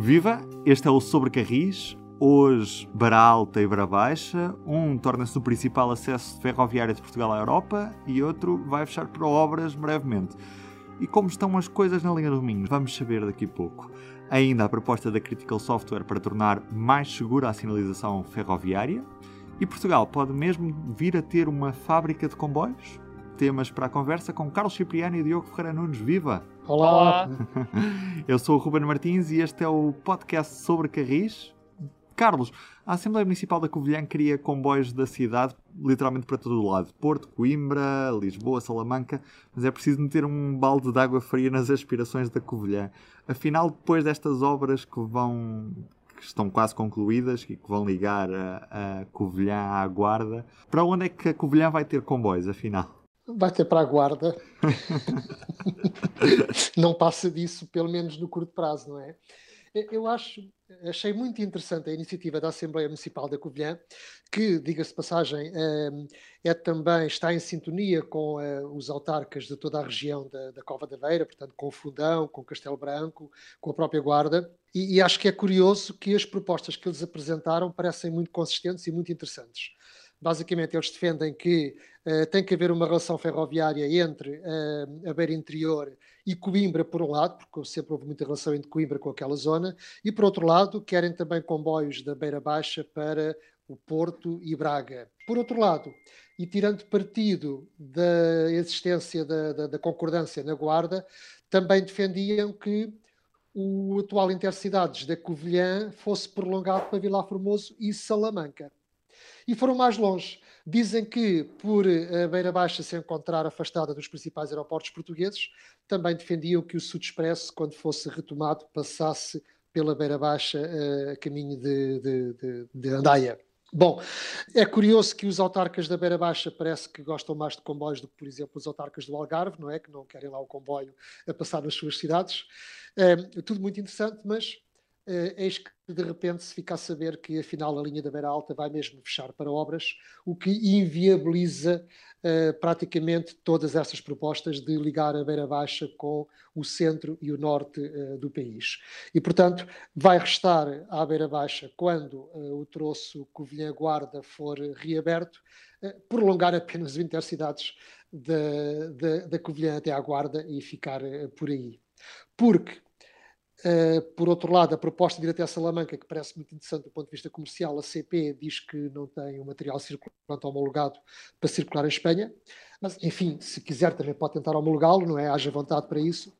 Viva! Este é o Sobre Carris. Hoje, Bara Alta e Bara Baixa. Um torna-se o principal acesso ferroviário de Portugal à Europa e outro vai fechar para obras brevemente. E como estão as coisas na linha do Minhos, vamos saber daqui a pouco. Ainda a proposta da Critical Software para tornar mais segura a sinalização ferroviária. E Portugal pode mesmo vir a ter uma fábrica de comboios? Temas para a conversa com Carlos Cipriano e Diogo Ferreira Nunes. Viva! Olá! Eu sou o Ruben Martins e este é o podcast sobre Carris. Carlos, a Assembleia Municipal da Covilhã cria comboios da cidade literalmente para todo o lado. Porto, Coimbra, Lisboa, Salamanca, mas é preciso meter um balde de água fria nas aspirações da Covilhã. Afinal, depois destas obras que vão que estão quase concluídas e que vão ligar a, a Covilhã à Guarda, para onde é que a Covilhã vai ter comboios, afinal? Vai ter para a guarda. não passa disso, pelo menos no curto prazo, não é? Eu acho, achei muito interessante a iniciativa da Assembleia Municipal da Covilhã, que, diga-se de passagem, é, também, está em sintonia com eh, os autarcas de toda a região da, da Cova da Veira, portanto, com o Fundão, com o Castelo Branco, com a própria Guarda, e, e acho que é curioso que as propostas que eles apresentaram parecem muito consistentes e muito interessantes. Basicamente, eles defendem que uh, tem que haver uma relação ferroviária entre uh, a beira interior e Coimbra, por um lado, porque sempre houve muita relação entre Coimbra com aquela zona, e por outro lado, querem também comboios da beira baixa para o Porto e Braga. Por outro lado, e tirando partido da existência da, da, da concordância na Guarda, também defendiam que o atual Intercidades da Covilhã fosse prolongado para Vila Formoso e Salamanca. E foram mais longe. Dizem que, por a Beira Baixa se encontrar afastada dos principais aeroportos portugueses, também defendiam que o Sud Expresso, quando fosse retomado, passasse pela Beira Baixa a caminho de, de, de, de Andaia. Bom, é curioso que os autarcas da Beira Baixa parece que gostam mais de comboios do que, por exemplo, os autarcas do Algarve, não é? Que não querem lá o comboio a passar nas suas cidades. É, tudo muito interessante, mas uh, eis que de repente se fica a saber que afinal a linha da Beira Alta vai mesmo fechar para obras, o que inviabiliza uh, praticamente todas essas propostas de ligar a Beira Baixa com o centro e o norte uh, do país. E portanto vai restar à Beira Baixa, quando o troço Covilhã-Guarda for reaberto, prolongar apenas as intercidades da, da, da Covilhã até à Guarda e ficar por aí. Porque Uh, por outro lado, a proposta de ir até a Salamanca, que parece muito interessante do ponto de vista comercial, a CP diz que não tem o material circulante homologado para circular em Espanha, mas enfim, se quiser também pode tentar homologá-lo, não é? Haja vontade para isso.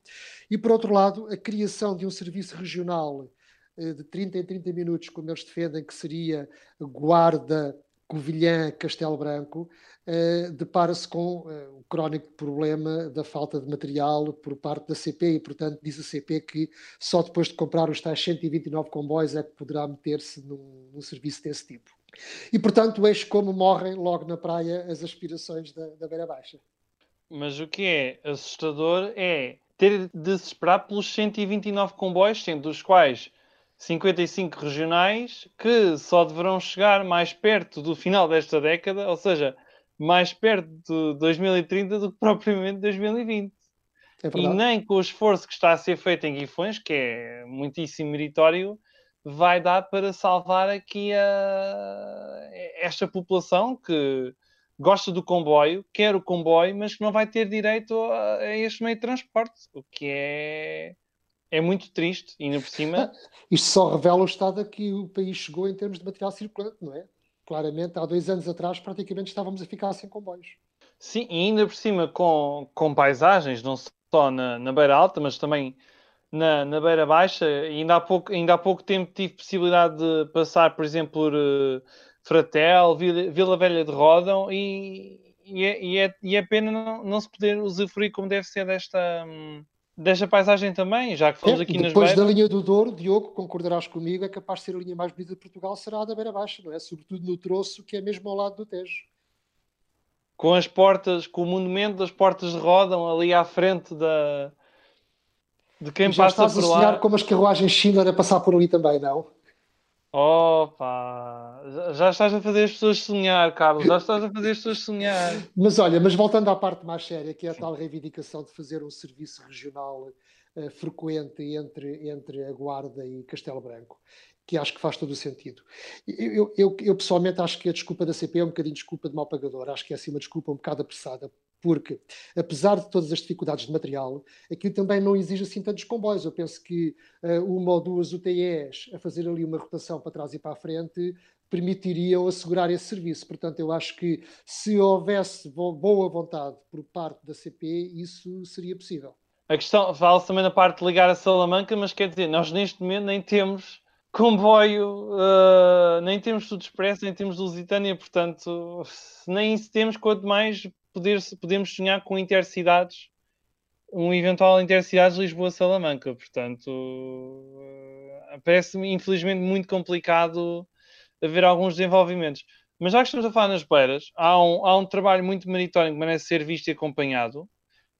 E por outro lado, a criação de um serviço regional uh, de 30 em 30 minutos, como eles defendem que seria Guarda, Covilhã, Castelo Branco, uh, depara-se com uh, o crónico problema da falta de material por parte da CP e, portanto, diz a CP que só depois de comprar os tais 129 comboios é que poderá meter-se num, num, serviço desse tipo. E, portanto, eis como morrem logo na praia as aspirações da, da Beira Baixa. Mas o que é assustador é ter de se esperar pelos 129 comboios, sendo dos quais 55 regionais que só deverão chegar mais perto do final desta década, ou seja, mais perto de 2030 do que propriamente 2020. É e nem com o esforço que está a ser feito em Guifões, que é muitíssimo meritório, vai dar para salvar aqui a... esta população que gosta do comboio, quer o comboio, mas que não vai ter direito a, a este meio de transporte, o que é é muito triste, ainda por cima. Isto só revela o estado a que o país chegou em termos de material circulante, não é? Claramente, há dois anos atrás, praticamente estávamos a ficar sem comboios. Sim, e ainda por cima com, com paisagens, não só na, na beira alta, mas também na, na beira baixa. Ainda há, pouco, ainda há pouco tempo tive possibilidade de passar, por exemplo, por uh, Fratel, Vila, Vila, Velha de Rodão, e, e, é, e, é, e é pena não, não se poder usufruir como deve ser desta. Hum, desta paisagem também, já que fomos é, aqui nas Depois da linha do Douro, Diogo, concordarás comigo, é capaz de ser a linha mais bonita de Portugal, será a da Beira Baixa, não é? Sobretudo no troço, que é mesmo ao lado do Tejo. Com as portas, com o monumento das portas de rodam ali à frente da... de quem já passa por lá. Já estás a sonhar como as carruagens Schindler a passar por ali também, não? Opa, já estás a fazer as pessoas sonhar, Carlos, já estás a fazer as pessoas sonhar. Mas olha, mas voltando à parte mais séria, que é a tal reivindicação de fazer um serviço regional uh, frequente entre, entre a Guarda e Castelo Branco, que acho que faz todo o sentido. Eu, eu, eu, pessoalmente acho que a desculpa da CP é um bocadinho desculpa de mau pagador, acho que é assim uma desculpa um bocado apressada, porque, apesar de todas as dificuldades de material, aquilo também não exige assim tantos comboios. Eu penso que uh, uma ou duas UTEs a fazer ali uma rotação para trás e para a frente permitiriam assegurar esse serviço. Portanto, eu acho que se houvesse boa vontade por parte da CP, isso seria possível. A questão, fala-se também na parte de ligar a Salamanca, mas quer dizer, nós neste momento nem temos comboio, uh, nem temos tudo expresso, nem temos Lusitânia, portanto, nem isso temos, quanto mais poder, podemos sonhar com intercidades, um eventual intercidades Lisboa-Salamanca, portanto, uh, parece-me infelizmente muito complicado haver alguns desenvolvimentos. Mas já que estamos a falar nas beiras, há um, há um trabalho muito meritório que merece ser visto e acompanhado.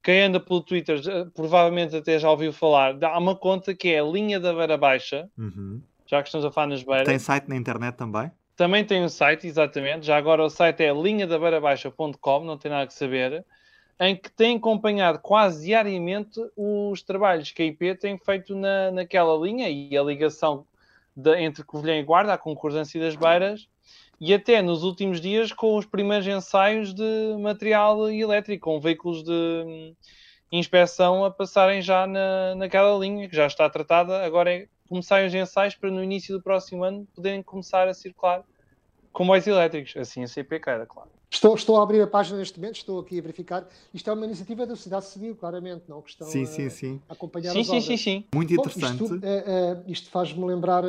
Quem anda pelo Twitter provavelmente até já ouviu falar. Há uma conta que é a Linha da Beira Baixa, uhum. já que estamos a falar nas beiras. Tem site na internet também? Também tem um site, exatamente. Já agora o site é linhadabeirabaixa.com, não tem nada que saber, em que tem acompanhado quase diariamente os trabalhos que a IP tem feito na, naquela linha e a ligação de, entre Covilhã e Guarda, a concordância das beiras, e até nos últimos dias com os primeiros ensaios de material elétrico, com veículos de hum, inspeção a passarem já na, naquela linha, que já está tratada. Agora é começarem os ensaios para no início do próximo ano poderem começar a circular comboios elétricos. Assim a CP queira, claro. Estou, estou a abrir a página neste momento, estou aqui a verificar. Isto é uma iniciativa da sociedade civil, claramente, não? Que estão sim, a, sim, sim. a acompanhar sim, as sim, obras. Sim, sim, Muito interessante. Bom, isto, é, é, isto faz-me lembrar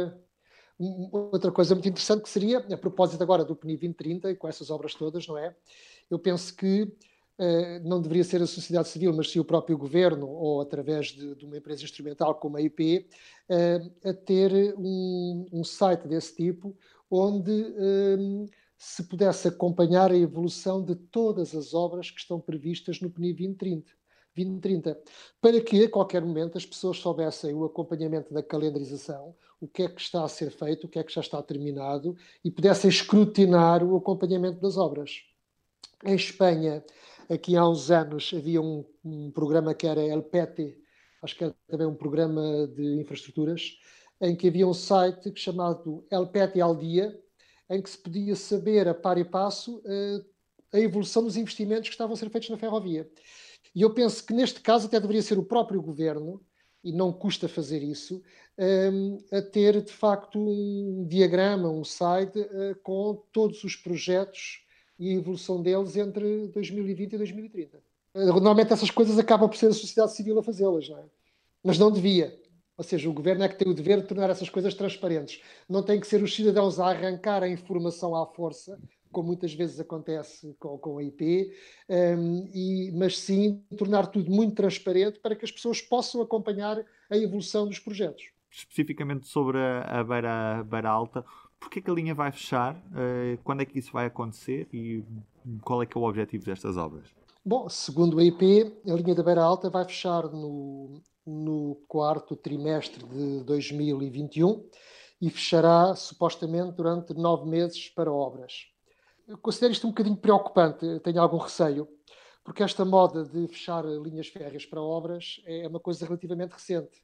outra coisa muito interessante que seria, a propósito agora do PNI 2030 e com essas obras todas, não é? Eu penso que eh, não deveria ser a sociedade civil, mas sim o próprio governo, ou através de, de uma empresa instrumental como a IP, eh, a ter um, um, site desse tipo, onde eh, se pudesse acompanhar a evolução de todas as obras que estão previstas no PNI 2030. 2030, para que a qualquer momento as pessoas soubessem o acompanhamento da calendarização, o que é que está a ser feito, o que é que já está terminado e pudessem escrutinar o acompanhamento das obras. Em Espanha, aqui há uns anos, havia um, um programa que era El PT, acho que era também um programa de infraestruturas, em que havia um site chamado El PT al Dia, em que se podia saber a par e passo uh, a evolução dos investimentos que estavam a ser feitos na ferrovia. E eu penso que neste caso até deveria ser o próprio governo, e não custa fazer isso, um, a ter de facto um diagrama, um site uh, com todos os projetos e a evolução deles entre 2020 e 2030. Uh, eh, normalmente essas coisas acabam por ser a sociedade civil a fazê-las, não é? Mas não devia. Ou seja, o governo é que tem o dever de tornar essas coisas transparentes. Não tem que ser os cidadãos a arrancar a informação à força como muitas vezes acontece com, com a IP, um, e, mas sim tornar tudo muito transparente para que as pessoas possam acompanhar a evolução dos projetos. Especificamente sobre a, beira, beira alta, porquê que a linha vai fechar? Uh, quando é que isso vai acontecer e qual é que é o objetivo destas obras? Bom, segundo a IP, a linha da Beira Alta vai fechar no, no quarto trimestre de 2021 e fechará supostamente durante nove meses para obras eu considero isto um bocadinho preocupante, tenho algum receio, porque esta moda de fechar linhas férreas para obras é uma coisa relativamente recente.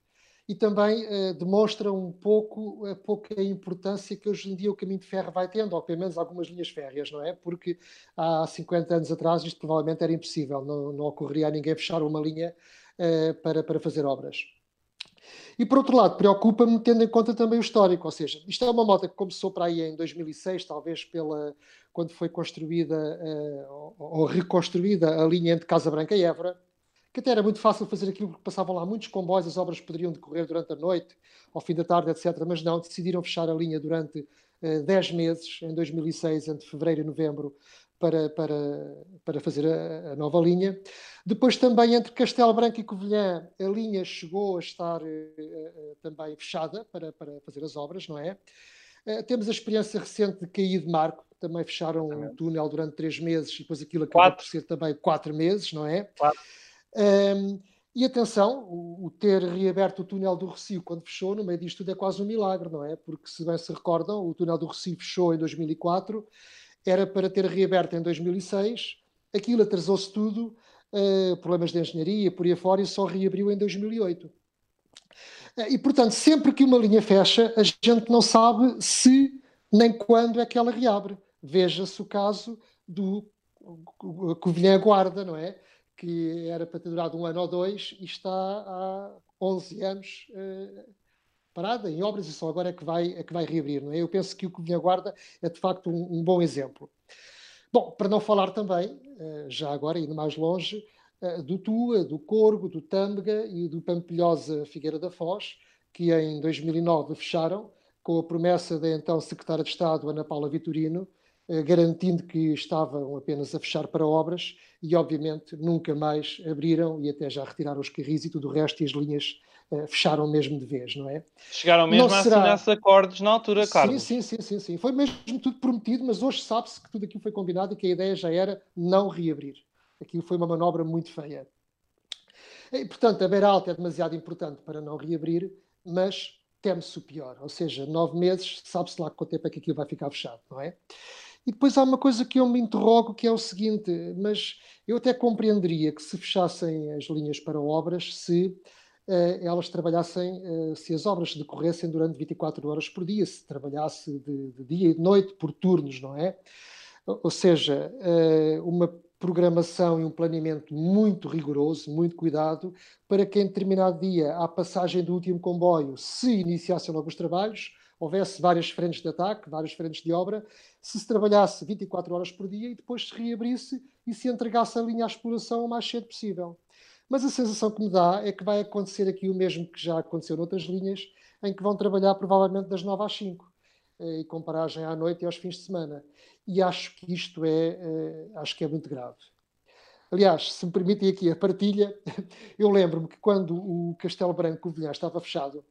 E também eh, demonstra um pouco a pouca importância que hoje em dia o caminho de ferro vai tendo, ou pelo menos algumas linhas férreas, não é? Porque há 50 anos atrás isto provavelmente era impossível, não, não ocorreria a ninguém fechar uma linha eh, para, para fazer obras. E por outro lado, preocupa-me tendo em conta também o histórico, ou seja, isto é uma moda que começou para aí em 2006, talvez pela quando foi construída uh, ou reconstruída a linha entre Casa Branca e Évora, que até era muito fácil fazer aquilo porque passavam lá muitos comboios, as obras poderiam decorrer durante a noite, ao fim da tarde, etc. Mas não, decidiram fechar a linha durante uh, 10 meses, em 2006, entre fevereiro e novembro, para, para, para fazer a, a, nova linha. Depois também entre Castelo Branco e Covilhã, a linha chegou a estar uh, uh, também fechada para, para fazer as obras, não é? Uh, temos a experiência recente de Caí de Marco, também fecharam um túnel durante três meses e depois aquilo acabou quatro. por ser também quatro meses, não é? Um, e atenção, o, o, ter reaberto o túnel do Recio quando fechou, no meio disto tudo é quase um milagre, não é? Porque, se bem se recordam, o túnel do Recio fechou em 2004 era para ter reaberto em 2006, aquilo atrasou-se tudo, uh, problemas de engenharia, por aí afora, e só reabriu em 2008. E, portanto, sempre que uma linha fecha, a gente não sabe se nem quando é que ela reabre. Veja-se o caso do Covilhã Guarda, não é? Que era para ter durado um ano ou dois e está há 11 anos uh, parada em obras e só agora é que vai, é que vai reabrir, é? Eu penso que o Covilhã Guarda é de facto um, um bom exemplo. Bom, para não falar também, uh, já agora, indo mais longe, uh, do Tua, do Corgo, do Tâmega e do Pampilhosa Figueira da Foz, que em 2009 fecharam com a promessa da então Secretária de Estado, Ana Paula Vitorino, eh, garantindo que estavam apenas a fechar para obras e, obviamente, nunca mais abriram e até já retiraram os carris e tudo o resto e as linhas uh, fecharam mesmo de vez, não é? Chegaram mesmo não a será... assinar acordos na altura, Carlos. Sim, sim, sim, sim, sim. Foi mesmo tudo prometido, mas hoje sabe-se que tudo aquilo foi combinado e que a ideia já era não reabrir. Aquilo foi uma manobra muito feia. E, portanto, a beira alta é demasiado importante para não reabrir, mas teme-se o pior, ou seja, nove meses, sabe-se lá quanto tempo é que aquilo vai ficar fechado, não é? E depois há uma coisa que eu me interrogo, que é o seguinte, mas eu até compreenderia que se fechassem as linhas para obras, se uh, elas trabalhassem, uh, se as obras decorressem durante 24 horas por dia, se trabalhasse de, de dia e de noite, por turnos, não é? Ou seja, uh, uma programação e um planeamento muito rigoroso, muito cuidado, para que em determinado dia, à passagem do último comboio, se iniciassem logo os trabalhos, houvesse várias frentes de ataque, várias frentes de obra, se se trabalhasse 24 horas por dia e depois se reabrisse e se entregasse a linha à exploração o mais cedo possível. Mas a sensação que me dá é que vai acontecer aqui o mesmo que já aconteceu noutras linhas, em que vão trabalhar provavelmente das 9 às 5 eh, e com paragem à noite e aos fins de semana. E acho que isto é, eh, acho que é muito grave. Aliás, se me permitem aqui a partilha, eu lembro-me que quando o Castelo Branco Covilhã estava fechado,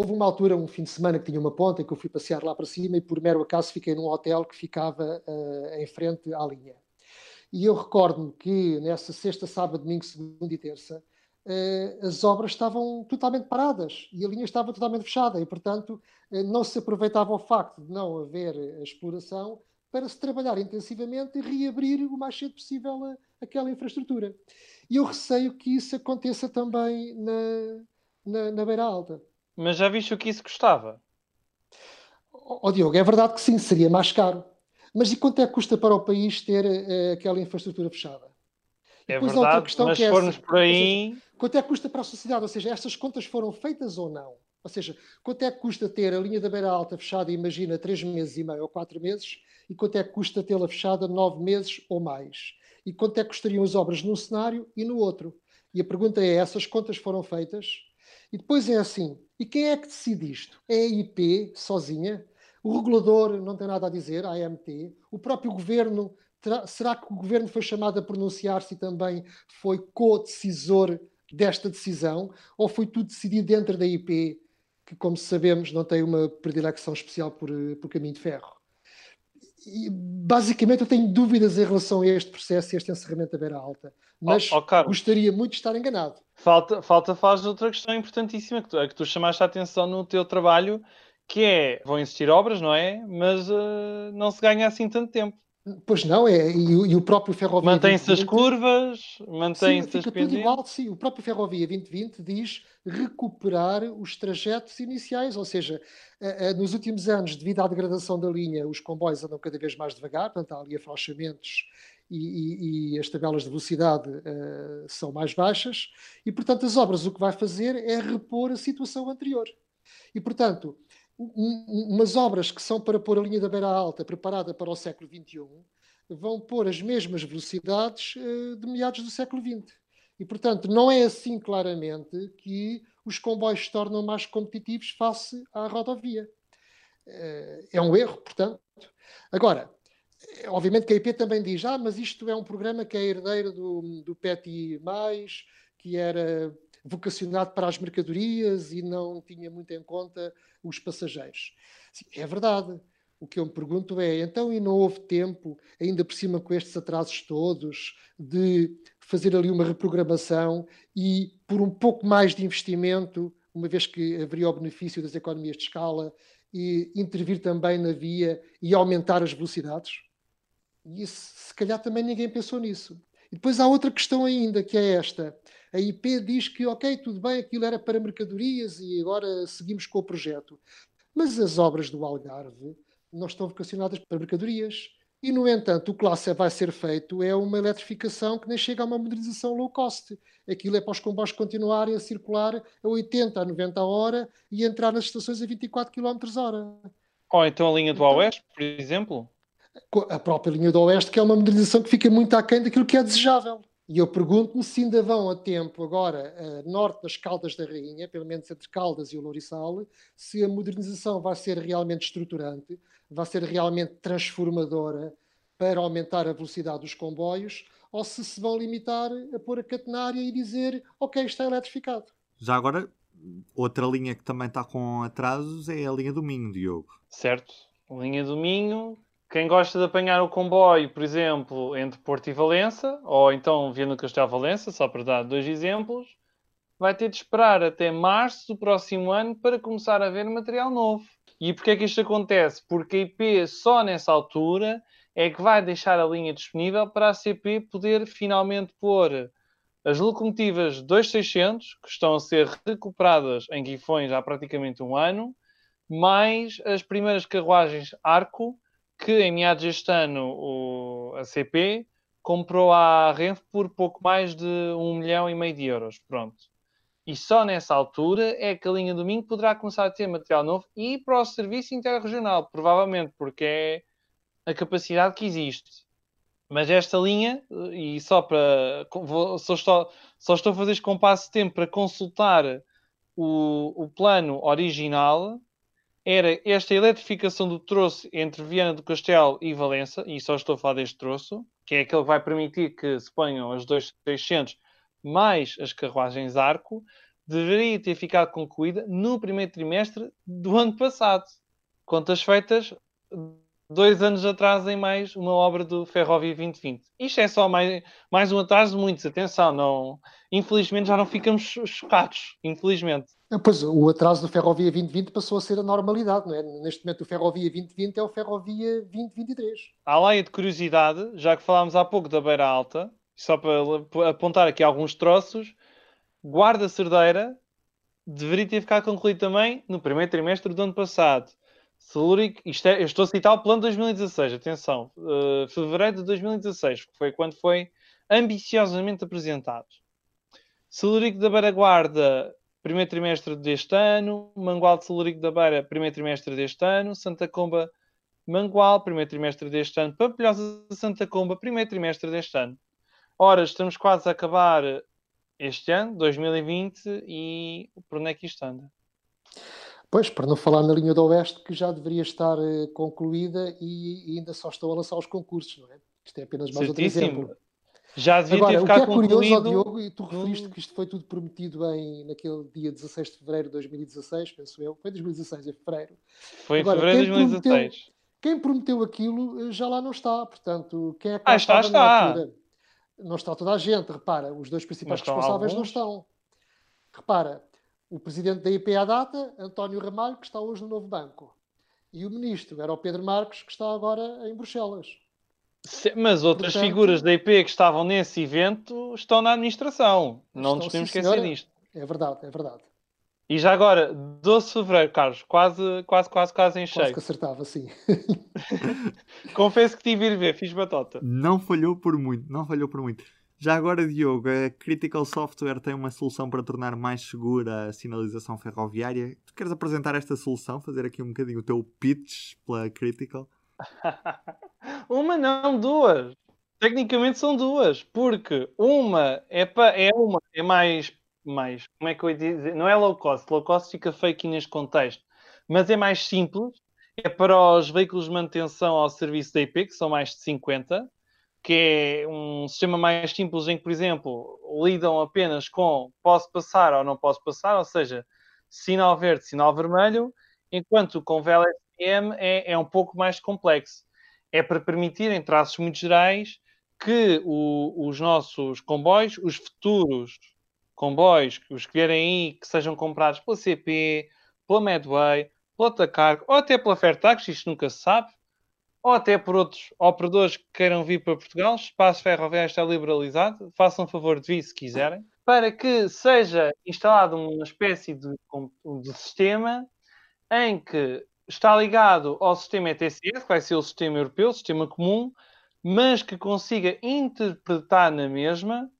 houve uma altura, um fim de semana, que tinha uma ponta, que eu fui passear lá para cima e por mero acaso fiquei num hotel que ficava uh, em frente à linha. E eu recordo-me que nessa sexta, sábado, domingo, segunda e terça, eh, as obras estavam totalmente paradas e a linha estava totalmente fechada e, portanto, eh, não se aproveitava o facto de não haver exploração para se trabalhar intensivamente e reabrir o mais cedo possível aquela infraestrutura. E eu receio que isso aconteça também na, na, na Beira Alta. Mas já viste o que isso custava? Ó oh, Diogo, é verdade que sim, seria mais caro. Mas e quanto é que custa para o país ter uh, aquela infraestrutura fechada? É verdade, mas se é formos essa, por aí... Seja, quanto é que custa para a sociedade? Ou seja, estas contas foram feitas ou não? Ou seja, quanto é que custa ter a linha da beira alta fechada, imagina, três meses e meio ou quatro meses, e quanto é que custa tê-la fechada nove meses ou mais? E quanto é que custariam as obras num cenário e no outro? E a pergunta é, essas contas foram feitas? E depois é assim, e quem é que decide isto? É a IP sozinha? O regulador não tem nada a dizer, a AMT? O próprio governo será que o governo foi chamado a pronunciar-se e também foi co-decisor desta decisão? Ou foi tudo decidido dentro da IP, que, como sabemos, não tem uma predileção especial por, por caminho de ferro? E, basicamente, eu tenho dúvidas em relação a este processo e este encerramento da beira alta. Mas oh, oh, gostaria muito de estar enganado. Falta, falta falar de outra questão importantíssima que tu, a que tu chamaste a atenção no teu trabalho, que é, vão existir obras, não é? Mas uh, não se ganha assim tanto tempo. Pois não, é, e, e o próprio Ferrovia. Mantém-se as curvas, mantém-se as tudo igual, sim. O próprio Ferrovia 2020 diz recuperar os trajetos iniciais, ou seja, nos últimos anos, devido à degradação da linha, os comboios andam cada vez mais devagar, portanto, há ali afrouxamentos e, e, e, as tabelas de velocidade uh, são mais baixas, e portanto, as obras o que vai fazer é repor a situação anterior. E portanto, umas obras que são para pôr a linha da beira alta preparada para o século XXI vão pôr as mesmas velocidades uh, de meados do século XX. E, portanto, não é assim claramente que os comboios se tornam mais competitivos face à rodovia. Uh, é um erro, portanto. Agora, obviamente que a IP também diz, ah, mas isto é um programa que é herdeiro do, do PETI+, que era vocacionado para as mercadorias e não tinha muito em conta os passageiros. É verdade. O que eu me pergunto é, então, e não houve tempo, ainda por cima com estes atrasos todos, de fazer ali uma reprogramação e, por um pouco mais de investimento, uma vez que haveria o benefício das economias de escala, e intervir também na via e aumentar as velocidades? E isso, se calhar também ninguém pensou nisso. E depois há outra questão ainda, que é esta. A IP diz que, ok, tudo bem, aquilo era para mercadorias e agora seguimos com o projeto. Mas as obras do Algarve não estão vocacionadas para mercadorias. E, no entanto, o que lá vai ser feito é uma eletrificação que nem chega a uma modernização low cost. Aquilo é para os comboios continuarem a circular a 80, a 90 a hora e entrar nas estações a 24 km hora. Ou então a linha do então, Oeste, por exemplo? A própria linha do Oeste, que é uma modernização que fica muito aquém daquilo que é desejável. E eu pergunto-me se ainda vão a tempo agora a norte das Caldas da Rainha, pelo menos entre Caldas e o Lourissal, se a modernização vai ser realmente estruturante, vai ser realmente transformadora para aumentar a velocidade dos comboios, ou se se vão limitar a pôr a catenária e dizer, ok, está eletrificado. Já agora, outra linha que também está com atrasos é a linha do Minho, Diogo. Certo. A linha do Minho quem gosta de apanhar o comboio, por exemplo, entre Porto e Valença, ou então Viana do Castelo Valença, só para dar dois exemplos, vai ter de esperar até março do próximo ano para começar a ver material novo. E porquê é que isto acontece? Porque a IP só nessa altura é que vai deixar a linha disponível para a CP poder finalmente pôr as locomotivas 2600, que estão a ser recuperadas em Guifões há praticamente um ano, mais as primeiras carruagens Arco, que em meados deste ano o, a CP comprou a Renfe por pouco mais de um milhão e meio de euros. Pronto. E só nessa altura é que a linha Domingo poderá começar a ter material novo e para o serviço interregional, provavelmente, porque é a capacidade que existe. Mas esta linha, e só para. Só, estou, só estou a fazer este compasso de tempo para consultar o, o plano original era esta eletrificação do troço entre Viana do Castelo e Valença, e só estou a falar deste troço, que é aquele que vai permitir que se ponham as 2600 mais as carruagens arco, deveria ter ficado concluída no primeiro trimestre do ano passado. Contas feitas dois anos atrás em mais uma obra do Ferrovia 2020. Isto é só mais, mais um atraso de muitos, atenção, não, infelizmente já não ficamos chocados, infelizmente. Pois, o atraso do Ferrovia 2020 passou a ser a normalidade, não é? Neste momento o Ferrovia 2020 é o Ferrovia 2023. Há lá de curiosidade, já que falámos há pouco da Beira Alta, só para apontar aqui alguns troços, Guarda Cerdeira deveria ter ficado concluído também no primeiro trimestre do ano passado. Celúrico, isto é, eu estou a citar o plano de 2016, atenção, uh, fevereiro de 2016, que foi quando foi ambiciosamente apresentado. Celúrico da Beira Guarda, primeiro trimestre deste ano, Mangual de Celúrico da Beira, primeiro trimestre deste ano, Santa Comba, Mangual, primeiro trimestre deste ano, Pampilhosa de Santa Comba, primeiro trimestre deste ano. Ora, estamos quase a acabar este ano, 2020, e por onde é que isto anda? Pois, para não falar na linha do Oeste, que já deveria estar uh, concluída e, e, ainda só estão a lançar os concursos, não é? Isto é apenas mais Certíssimo. outro exemplo. Já devia Agora, ter ficado o que é curioso, Diogo, e tu referiste que isto foi tudo prometido em, naquele dia 16 de fevereiro de 2016, penso eu. Foi 2016, em fevereiro. Foi em fevereiro de 2016. Prometeu, quem prometeu aquilo eh, já lá não está, portanto, quem é que ah, está, está. Não está toda a gente, repara, os dois principais responsáveis não estão. Repara, o presidente da IP à data, António Ramalho, que está hoje no novo banco. E o ministro era o Pedro Marques, que está agora em Bruxelas. Mas outras Portanto, figuras da IP que estavam nesse evento estão na administração. Não nos podemos esquecer disto. É verdade, é verdade. E já agora, 12 de fevereiro, Carlos, quase, quase, quase, quase em cheio. Quase que acertava, sim. Confesso que tive ir ver, fiz batota. Não falhou por muito, não falhou por muito. Já agora, Diogo, a Critical Software tem uma solução para tornar mais segura a sinalização ferroviária. Tu queres apresentar esta solução, fazer aqui um bocadinho o teu pitch pela Critical? uma não, duas. Tecnicamente são duas, porque uma é, pa, é uma é mais, mais, como é que eu ia dizer? Não é low cost, low cost fica aqui neste contexto, mas é mais simples, é para os veículos de manutenção ao serviço da IP, que são mais de 50, que é um sistema mais simples em que, por exemplo, lidam apenas com posso passar ou não posso passar, ou seja, sinal verde, sinal vermelho, enquanto com VLSM é, é um pouco mais complexo. É para permitir, em traços muito gerais, que o, os nossos comboios, os futuros comboios, os que vierem aí, que sejam comprados pela CP, pela Medway, pela Tacargo ou até pela Fairtax, isto nunca se sabe, ou até por outros operadores que queiram vir para Portugal, o espaço ferroviário está liberalizado, façam favor de vir se quiserem, para que seja instalado uma espécie de, de sistema em que está ligado ao sistema ETCS, que vai ser o sistema europeu, o sistema comum, mas que consiga interpretar na mesma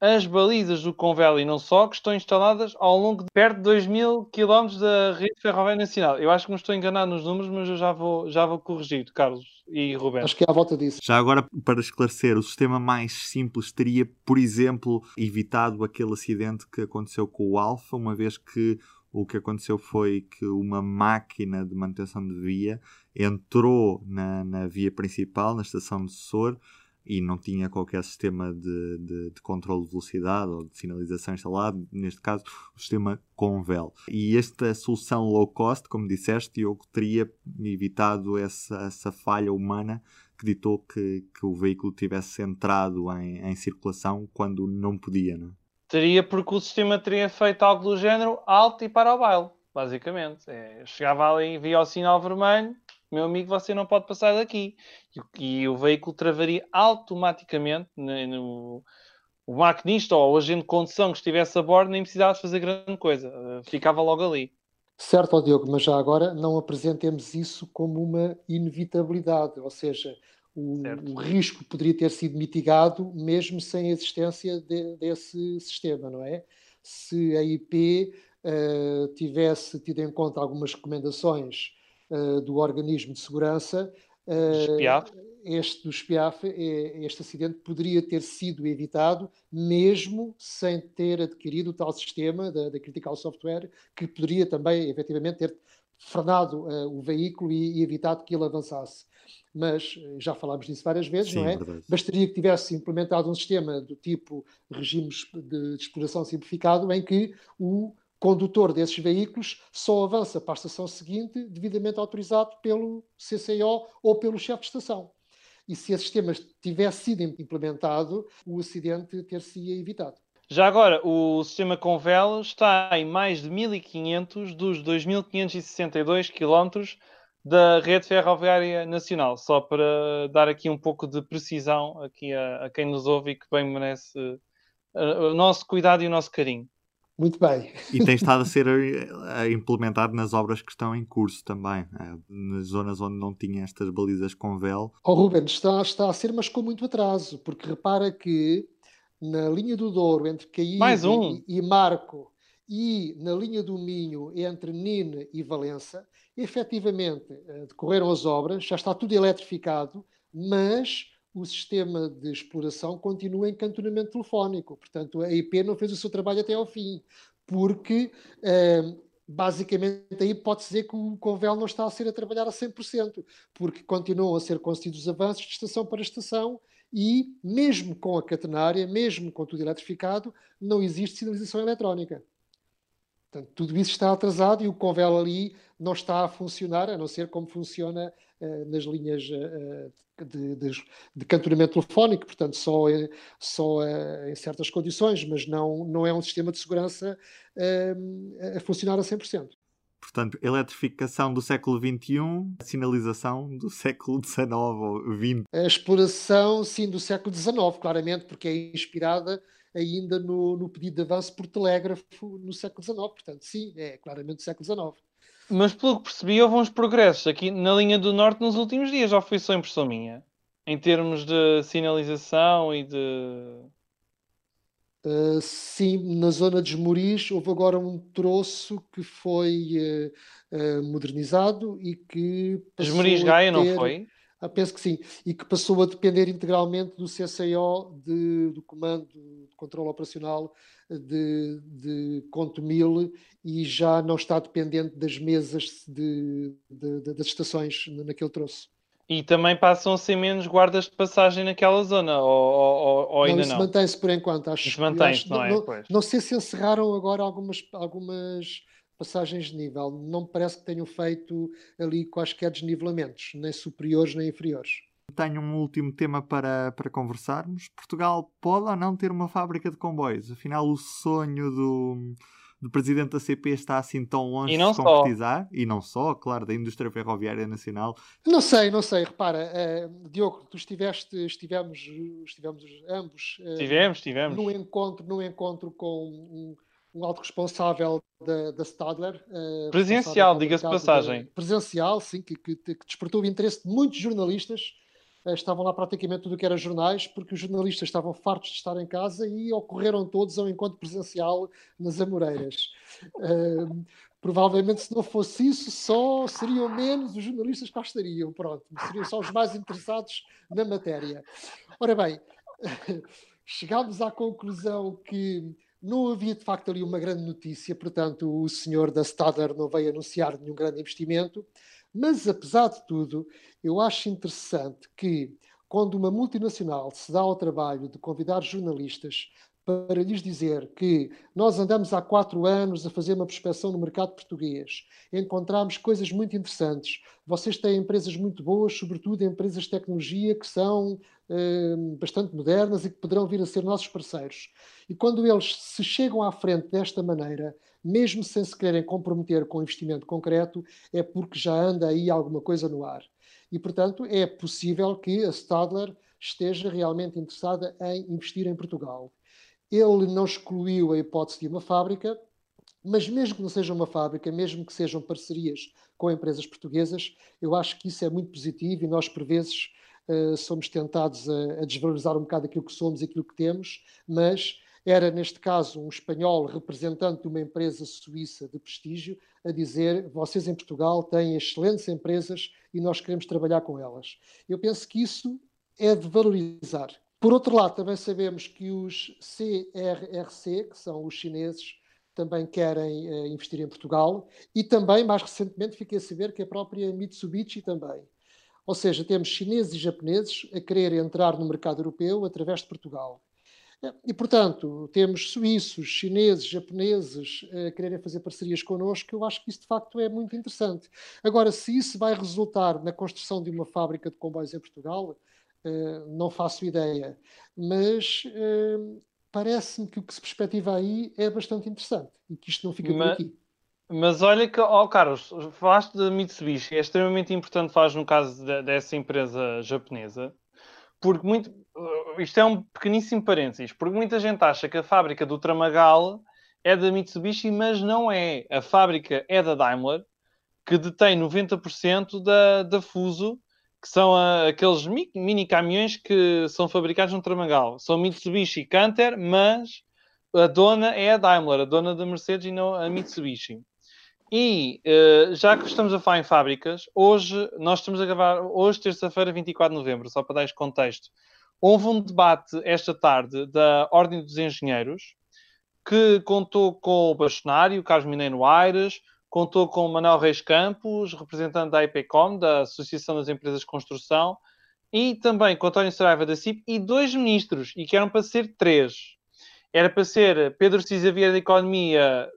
as balizas do Convel e não só, que estão instaladas ao longo de perto de 2 mil quilómetros da rede ferroviária nacional. Eu acho que me estou enganado nos números, mas eu já vou, já vou corrigir, Carlos e Rubens. Acho que é à volta disso. Já agora, para esclarecer, o sistema mais simples teria, por exemplo, evitado aquele acidente que aconteceu com o Alfa, uma vez que o que aconteceu foi que uma máquina de manutenção de via entrou na, na via principal, na estação de Sor, e não tinha qualquer sistema de, de, de, controle de velocidade ou de sinalização instalado, neste caso o sistema Convel. E esta solução low cost, como disseste, eu teria evitado essa, essa falha humana que ditou que, que o veículo tivesse entrado em, em circulação quando não podia. Não? É? Teria porque o sistema teria feito algo do género alto e para o baile, basicamente. É, chegava ali, via o sinal vermelho, meu amigo, você não pode passar daqui. E, e o veículo travaria automaticamente no, no, o maquinista ou o agente de condução que estivesse a bordo nem precisava de fazer grande coisa, eh, ficava logo ali. Certo, Diogo, mas já agora não apresentemos isso como uma inevitabilidade, ou seja, o, o risco poderia ter sido mitigado mesmo sem a existência de, desse sistema, não é? Se a IP uh, eh, tivesse tido em conta algumas recomendações uh, do organismo de segurança, uh, este do SPIAF, este acidente poderia ter sido evitado mesmo sem ter adquirido o tal sistema da, da Critical Software, que poderia também, efetivamente, ter frenado uh, o veículo e, e, evitado que ele avançasse. Mas já falámos disso várias vezes, Sim, não é? Verdade. Bastaria que tivesse implementado um sistema do tipo regimes de, de exploração simplificado, em que o condutor desses veículos só avança para a estação seguinte devidamente autorizado pelo CCO ou pelo chefe de estação. E se esse sistema tivesse sido implementado, o acidente ter-se evitado. Já agora, o sistema Convel está em mais de 1.500 dos 2.562 km da rede ferroviária nacional, só para dar aqui um pouco de precisão aqui a, a quem nos ouve e que bem merece uh, o nosso cuidado e o nosso carinho. Muito bem. E tem estado a ser eh, implementado nas obras que estão em curso também, eh, nas zonas onde não tinha estas balizas com véu. Oh, Ruben, está, está a ser, mas com muito atraso, porque repara que na linha do Douro, entre Caí um. e, e Marco, e na linha do Minho, entre Nine e Valença, efetivamente eh, decorreram as obras, já está tudo eletrificado, mas o sistema de exploração continua em cantonamento telefónico. Portanto, a IP não fez o seu trabalho até ao fim, porque eh, basicamente aí pode dizer que o Convel não está a ser a trabalhar a 100%, porque continuam a ser concedidos avanços de estação para estação e, mesmo com a catenária, mesmo com tudo eletrificado, não existe sinalização eletrónica. Portanto, tudo isso está atrasado e o Convel ali não está a funcionar, a não ser como funciona nas linhas uh, de, de, de cantonamento telefónico, portanto, só, só em certas condições, mas não, não é um sistema de segurança uh, a funcionar a 100%. Portanto, eletrificação do século XXI, sinalização do século XIX ou XX. A exploração, sim, do século XIX, claramente, porque é inspirada ainda no, no pedido de avanço por telégrafo no século XIX. Portanto, sim, é claramente do século XIX. Mas pelo que percebi, houve uns progressos aqui na linha do Norte nos últimos dias, ou foi só impressão minha? Em termos de sinalização e de. Uh, sim, na zona de Esmoriz houve agora um troço que foi uh, uh, modernizado e que. Esmoriz Gaia, ter... não foi? Penso que sim. E que passou a depender integralmente do CCO, de, do Comando de Controlo Operacional de, de Contomil e já não está dependente das mesas de, de, das estações naquele troço. E também passam a ser menos guardas de passagem naquela zona, ou, ou, ou ainda não? Isso mantém-se por enquanto, acho. Mantém-se, não é? Não, não, sei se encerraram agora algumas, algumas passagens de nível. Não me parece que tenham feito ali quaisquer desnivelamentos, nem superiores nem inferiores. Tenho um último tema para, para conversarmos. Portugal pode ou não ter uma fábrica de comboios? Afinal, o sonho do, do presidente da CP está assim tão longe não de se só. concretizar? E não só, claro, da indústria ferroviária nacional. Não sei, não sei. Repara, eh, Diogo, tu estiveste, estivemos, estivemos ambos eh, Tivemos, tivemos. num encontro, num encontro com um, um alto responsável da, da Stadler. eh, Presencial, diga-se passagem. presencial, sim, que, que, que despertou o interesse de muitos jornalistas. Eh, estavam lá praticamente tudo o que era jornais, porque os jornalistas estavam fartos de estar em casa e ocorreram todos ao encontro presencial nas Amoreiras. Eh, provavelmente, se não fosse isso, só seriam menos os jornalistas que cá estariam. Pronto, seriam só os mais interessados na matéria. Ora bem, chegámos à conclusão que não havia de facto ali uma grande notícia, portanto, o senhor da Stadler não veio anunciar nenhum grande investimento, mas apesar de tudo, eu acho interessante que quando uma multinacional se dá ao trabalho de convidar jornalistas para lhes dizer que nós andamos há quatro anos a fazer uma prospecção no mercado português, encontramos coisas muito interessantes. Vocês têm empresas muito boas, sobretudo empresas de tecnologia que são eh, bastante modernas e que poderão vir a ser nossos parceiros. E quando eles se chegam à frente desta maneira, mesmo sem se quererem comprometer com investimento concreto, é porque já anda aí alguma coisa no ar. E, portanto, é possível que a Stadler esteja realmente interessada em investir em Portugal. Ele não excluiu a hipótese de uma fábrica, mas mesmo que não seja uma fábrica, mesmo que sejam parcerias com empresas portuguesas, eu acho que isso é muito positivo e nós, por vezes, uh, somos tentados a, a, desvalorizar um bocado aquilo que somos e aquilo que temos, mas era, neste caso, um espanhol representante de uma empresa suíça de prestígio a dizer vocês em Portugal têm excelentes empresas e nós queremos trabalhar com elas. Eu penso que isso é de valorizar. Por outro lado, também sabemos que os CRRC, que são os chineses, também querem uh, investir em Portugal e também, mais recentemente, fiquei a saber que a própria Mitsubishi também. Ou seja, temos chineses e japoneses a querer entrar no mercado europeu através de Portugal. E, portanto, temos suíços, chineses, japoneses a quererem fazer parcerias connosco, eu acho que isso de facto é muito interessante. Agora, se isso vai resultar na construção de uma fábrica de comboios em Portugal, não faço ideia. Mas uh, parece-me que o que se perspectiva aí é bastante interessante e que isto não fica mas, por aqui. Mas olha que, ó oh Carlos, falaste da Mitsubishi, é extremamente importante falar no caso de, dessa empresa japonesa, porque muito, isto é um pequeníssimo parênteses, porque muita gente acha que a fábrica do Tramagal é da Mitsubishi, mas não é. A fábrica é da Daimler, que detém 90% da, da Fuso, que são a, aqueles mi, mini caminhões que são fabricados no Tramagal. São Mitsubishi Canter, mas a dona é a Daimler, a dona da Mercedes e não a Mitsubishi. E uh, já que estamos a falar em fábricas, hoje nós estamos a gravar, hoje, terça-feira, 24 de novembro, só para dar este contexto. Houve um debate esta tarde da Ordem dos Engenheiros que contou com o bastonário Carlos Mineiro Aires, contou com Manuel Reis Campos, representante da IPCOM, da Associação das Empresas de Construção, e também com António Saraiva da CIP e dois ministros, e que eram para ser três. Era para ser Pedro Cisa Vieira da Economia,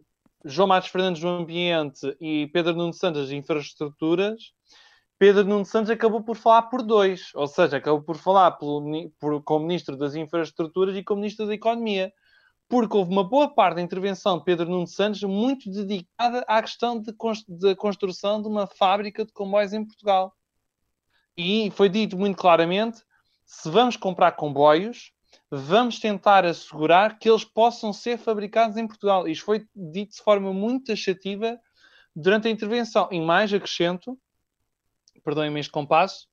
João Matos Fernandes do Ambiente e Pedro Nuno Santos das Infraestruturas. Pedro Nuno Santos acabou por falar por dois, ou seja, acabou por falar pelo, por, com o Ministro das Infraestruturas e com o Ministro da Economia, porque houve uma boa parte da intervenção de Pedro Nuno Santos muito dedicada à questão de, de construção de uma fábrica de comboios em Portugal. E foi dito muito claramente: se vamos comprar comboios, vamos tentar assegurar que eles possam ser fabricados em Portugal. Isto foi dito de forma muito taxativa durante a intervenção. E mais acrescento, perdoem-me este compasso,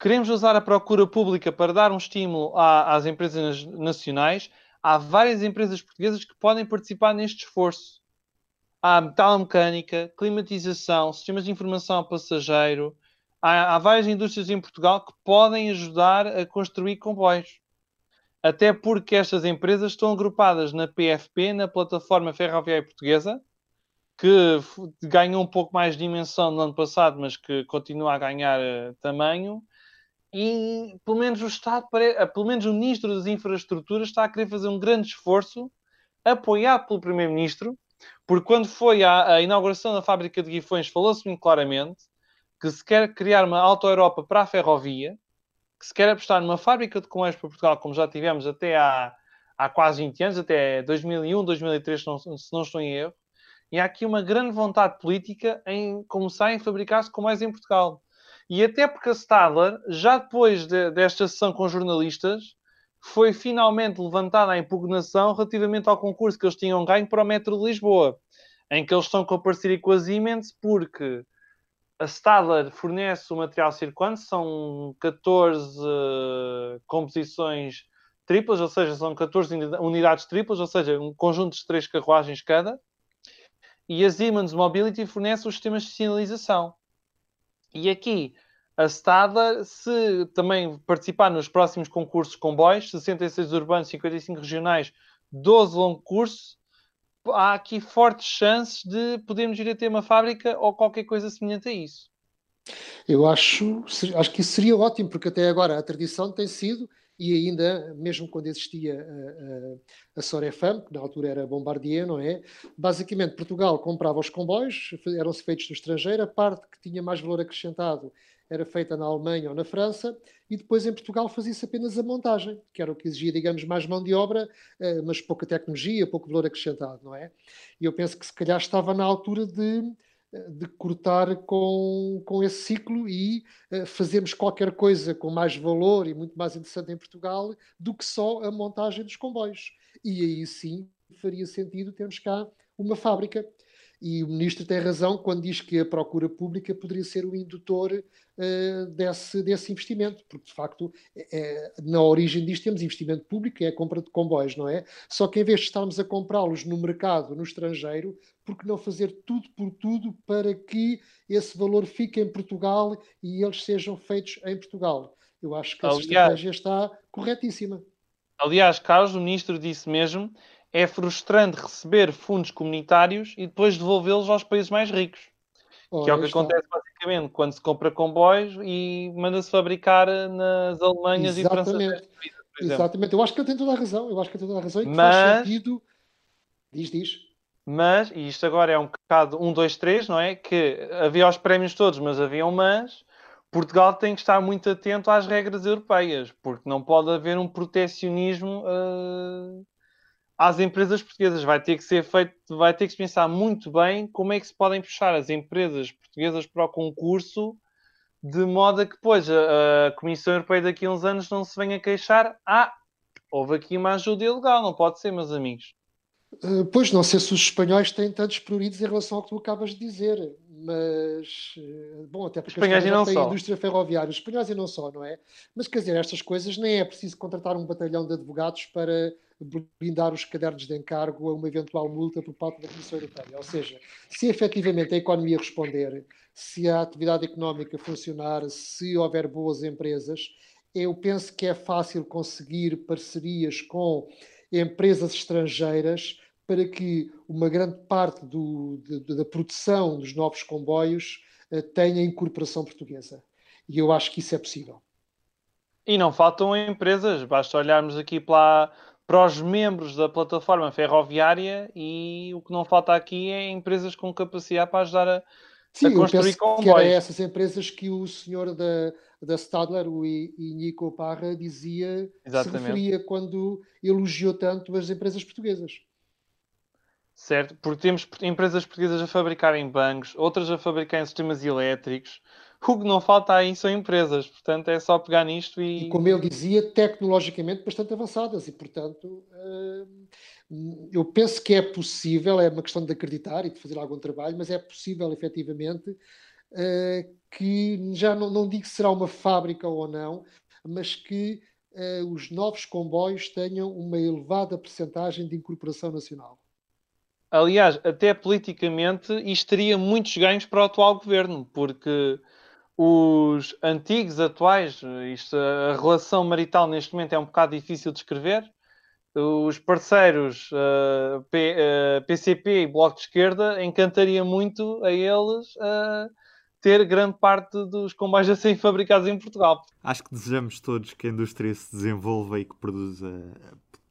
queremos usar a procura pública para dar um estímulo às empresas nacionais. Há várias empresas portuguesas que podem participar neste esforço. Há metalomecânica, climatização, sistemas de informação ao passageiro. Há, há várias indústrias em Portugal que podem ajudar a construir comboios até porque estas empresas estão agrupadas na PFP, na Plataforma Ferroviária Portuguesa, que ganhou um pouco mais de dimensão no ano passado, mas que continua a ganhar uh, tamanho. E pelo menos o Estado, pelo menos o Ministro das Infraestruturas, está a querer fazer um grande esforço, apoiado pelo Primeiro-Ministro, porque quando foi a inauguração da fábrica de Guifões, falou-se muito claramente que se quer criar uma auto-Europa para a ferrovia, que se quer apostar numa fábrica de comércio para Portugal, como já tivemos até há, há quase 20 anos, até 2001, 2003, se não, estou em erro, e há aqui uma grande vontade política em começar a fabricar-se com mais em Portugal. E até porque a Stadler, já depois de, desta sessão com jornalistas, foi finalmente levantada a impugnação relativamente ao concurso que eles tinham ganho para o Metro de Lisboa, em que eles estão com a parceria com a Siemens, porque a Stadler fornece o material circulante, são 14 uh, composições triplas, ou seja, são 14 unidades triplas, ou seja, um conjunto de três carruagens cada. E a Siemens Mobility fornece os sistemas de sinalização. E aqui a Stada, se também participar nos próximos concursos comboios, 66 urbanos, 55 regionais, 12 longo curso, há aqui fortes chances de podermos ir a ter uma fábrica ou qualquer coisa semelhante a isso. Eu acho, acho que isso seria ótimo, porque até agora a tradição tem sido, e ainda, mesmo quando existia a, a, a Sorefam, que na altura era Bombardier, não é? Basicamente, Portugal comprava os comboios, eram-se feitos no estrangeiro, a parte que tinha mais valor acrescentado era feita na Alemanha ou na França, e depois em Portugal fazia-se apenas a montagem, que era o que exigia, digamos, mais mão de obra, eh, mas pouca tecnologia, pouco valor acrescentado, não é? E eu penso que se calhar estava na altura de, eh, de cortar com, com esse ciclo e uh, fazermos qualquer coisa com mais valor e muito mais interessante em Portugal do que só a montagem dos comboios. E aí sim faria sentido termos cá uma fábrica. E o ministro tem razão quando diz que a procura pública poderia ser o indutor uh, desse, desse investimento, porque de facto é, na origem disto temos investimento público, é a compra de comboios, não é? Só que em vez de estarmos a comprá-los no mercado, no estrangeiro, por que não fazer tudo por tudo para que esse valor fique em Portugal e eles sejam feitos em Portugal? Eu acho que essa aliás, estratégia está corretíssima. Aliás, Carlos, o ministro disse mesmo é frustrante receber fundos comunitários e depois devolvê-los aos países mais ricos. Oh, que é o que está. acontece basicamente quando se compra comboios e manda-se fabricar nas Alemanhas Exatamente. e França. Exatamente, eu acho que ele tem toda a razão. Eu acho que tem toda a razão e que Mas... faz sentido. Diz, diz. Mas, e isto agora é um bocado 1, 2, 3, não é? Que havia os prémios todos, mas havia um mas. Portugal tem que estar muito atento às regras europeias, porque não pode haver um protecionismo uh, às empresas portuguesas. Vai ter que ser feito, vai ter que se pensar muito bem como é que se podem puxar as empresas portuguesas para o concurso, de modo a que depois a, a Comissão Europeia daqui a uns anos não se venha queixar. Ah, houve aqui uma ajuda ilegal, não pode ser, meus amigos. Uh, pois, não sei se os espanhóis têm tantos pruridos em relação ao que tu acabas de dizer, mas, uh, bom, até porque espanhóis já têm a indústria ferroviária, os espanhóis e não só, não é? Mas, quer dizer, estas coisas nem é preciso contratar um batalhão de advogados para blindar os cadernos de encargo a uma eventual multa por parte da Comissão Europeia. Ou seja, se efetivamente a economia responder, se a atividade económica funcionar, se houver boas empresas, eu penso que é fácil conseguir parcerias com empresas estrangeiras para que uma grande parte do, de, da produção dos novos comboios uh, tenha incorporação portuguesa. E eu acho que isso é possível. E não faltam empresas, basta olharmos aqui para, para os membros da plataforma ferroviária e o que não falta aqui é empresas com capacidade para ajudar a, Sim, a construir comboios. que era essas empresas que o senhor da, da Stadler, o Inico Parra, dizia, Exatamente. se referia quando elogiou tanto as empresas portuguesas. Certo, porque temos empresas portuguesas a fabricarem bancos, outras a fabricarem sistemas elétricos, o que não falta aí são empresas, portanto é só pegar nisto e. E como ele dizia, tecnologicamente bastante avançadas e, portanto, hum, eu penso que é possível, é uma questão de acreditar e de fazer algum trabalho, mas é possível efetivamente hum, que já não, não digo que será uma fábrica ou não, mas que hum, os novos comboios tenham uma elevada percentagem de incorporação nacional. Aliás, até politicamente, isto teria muitos ganhos para o atual governo, porque os antigos, atuais, isto, a relação marital neste momento é um bocado difícil de escrever. Os parceiros uh, P, uh, PCP e Bloco de Esquerda encantaria muito a eles uh, ter grande parte dos comboios a serem fabricados em Portugal. Acho que desejamos todos que a indústria se desenvolva e que produza,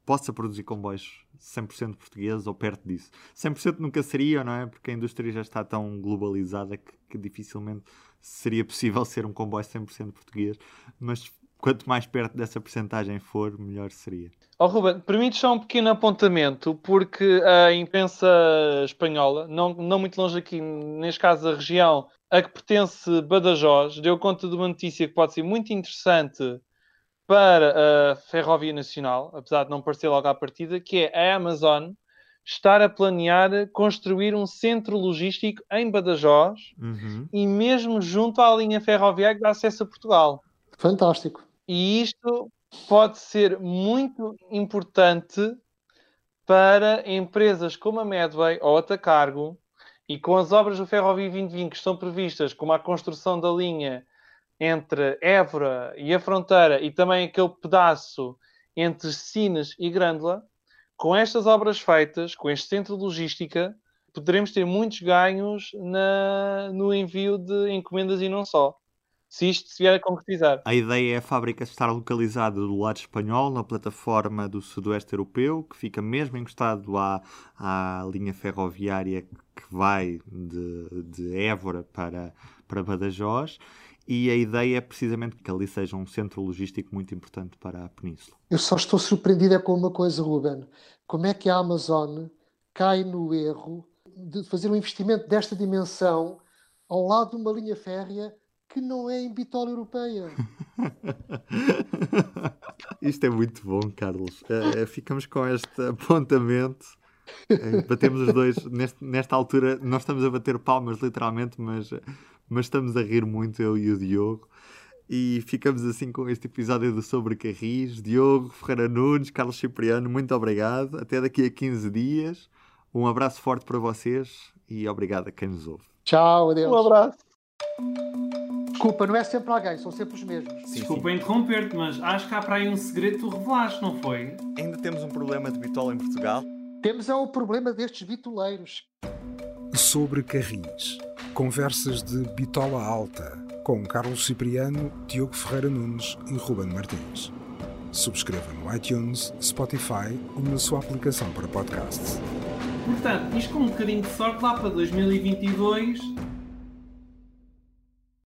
possa produzir comboios 100% portugueses ou perto disso. 100% nunca seria, não é? Porque a indústria já está tão globalizada que, que dificilmente seria possível ser um comboio 100% português, mas quanto mais perto dessa percentagem for, melhor seria. Oh, Ruben, permite só um pequeno apontamento, porque a imprensa espanhola, não, não muito longe aqui, neste caso a região a que pertence Badajoz, deu conta de uma notícia que pode ser muito interessante para a Ferrovia Nacional, apesar de não parecer logo à partida, que é a Amazon estar a planear construir um centro logístico em Badajoz Uhum. e mesmo junto à linha ferroviária que dá acesso a Portugal. Fantástico. E isto pode ser muito importante para empresas como a Medway ou a Tacargo e com as obras do Ferrovia 2020 que estão previstas, como a construção da linha entre Évora e a fronteira e também aquele pedaço entre Sines e Grândola, com estas obras feitas, com este centro de logística, poderemos ter muitos ganhos na- no envio de encomendas e não só. Se isto se vier a concretizar. A ideia é a fábrica estar localizada do lado espanhol, na plataforma do Sudoeste Europeu, que fica mesmo encostado à, à linha ferroviária que vai de, de Évora para, para Badajoz. E a ideia é precisamente que ali seja um centro logístico muito importante para a Península. Eu só estou surpreendido é com uma coisa, Ruben. Como é que a Amazon cai no erro de fazer um investimento desta dimensão ao lado de uma linha férrea que não é em bitola europeia? Isto é muito bom, Carlos. Eh, ficamos com este apontamento. Batemos os dois. Neste- nesta altura, nós estamos a bater palmas, literalmente, mas, mas estamos a rir muito, eu e o Diogo. E ficamos assim com este episódio do Sobre Carris. Diogo, Ferreira Nunes, Carlos Cipriano, muito obrigado. Até daqui a 15 dias. Um abraço forte para vocês e obrigado a quem nos ouve. Tchau, adeus. Um abraço. Desculpa, não é sempre alguém, são sempre os mesmos. Desculpa interromper-te, mas acho que há para aí um segredo que tu revelaste, não foi? Ainda temos um problema de bitola em Portugal? Temos é o problema destes bitoleiros. Sobre Carris. Conversas de Bitola Alta, com Carlos Cipriano, Diogo Ferreira Nunes e Ruben Martins. Subscreva no iTunes, Spotify ou na sua aplicação para podcasts. Portanto, isto com um bocadinho de sorte lá para 2022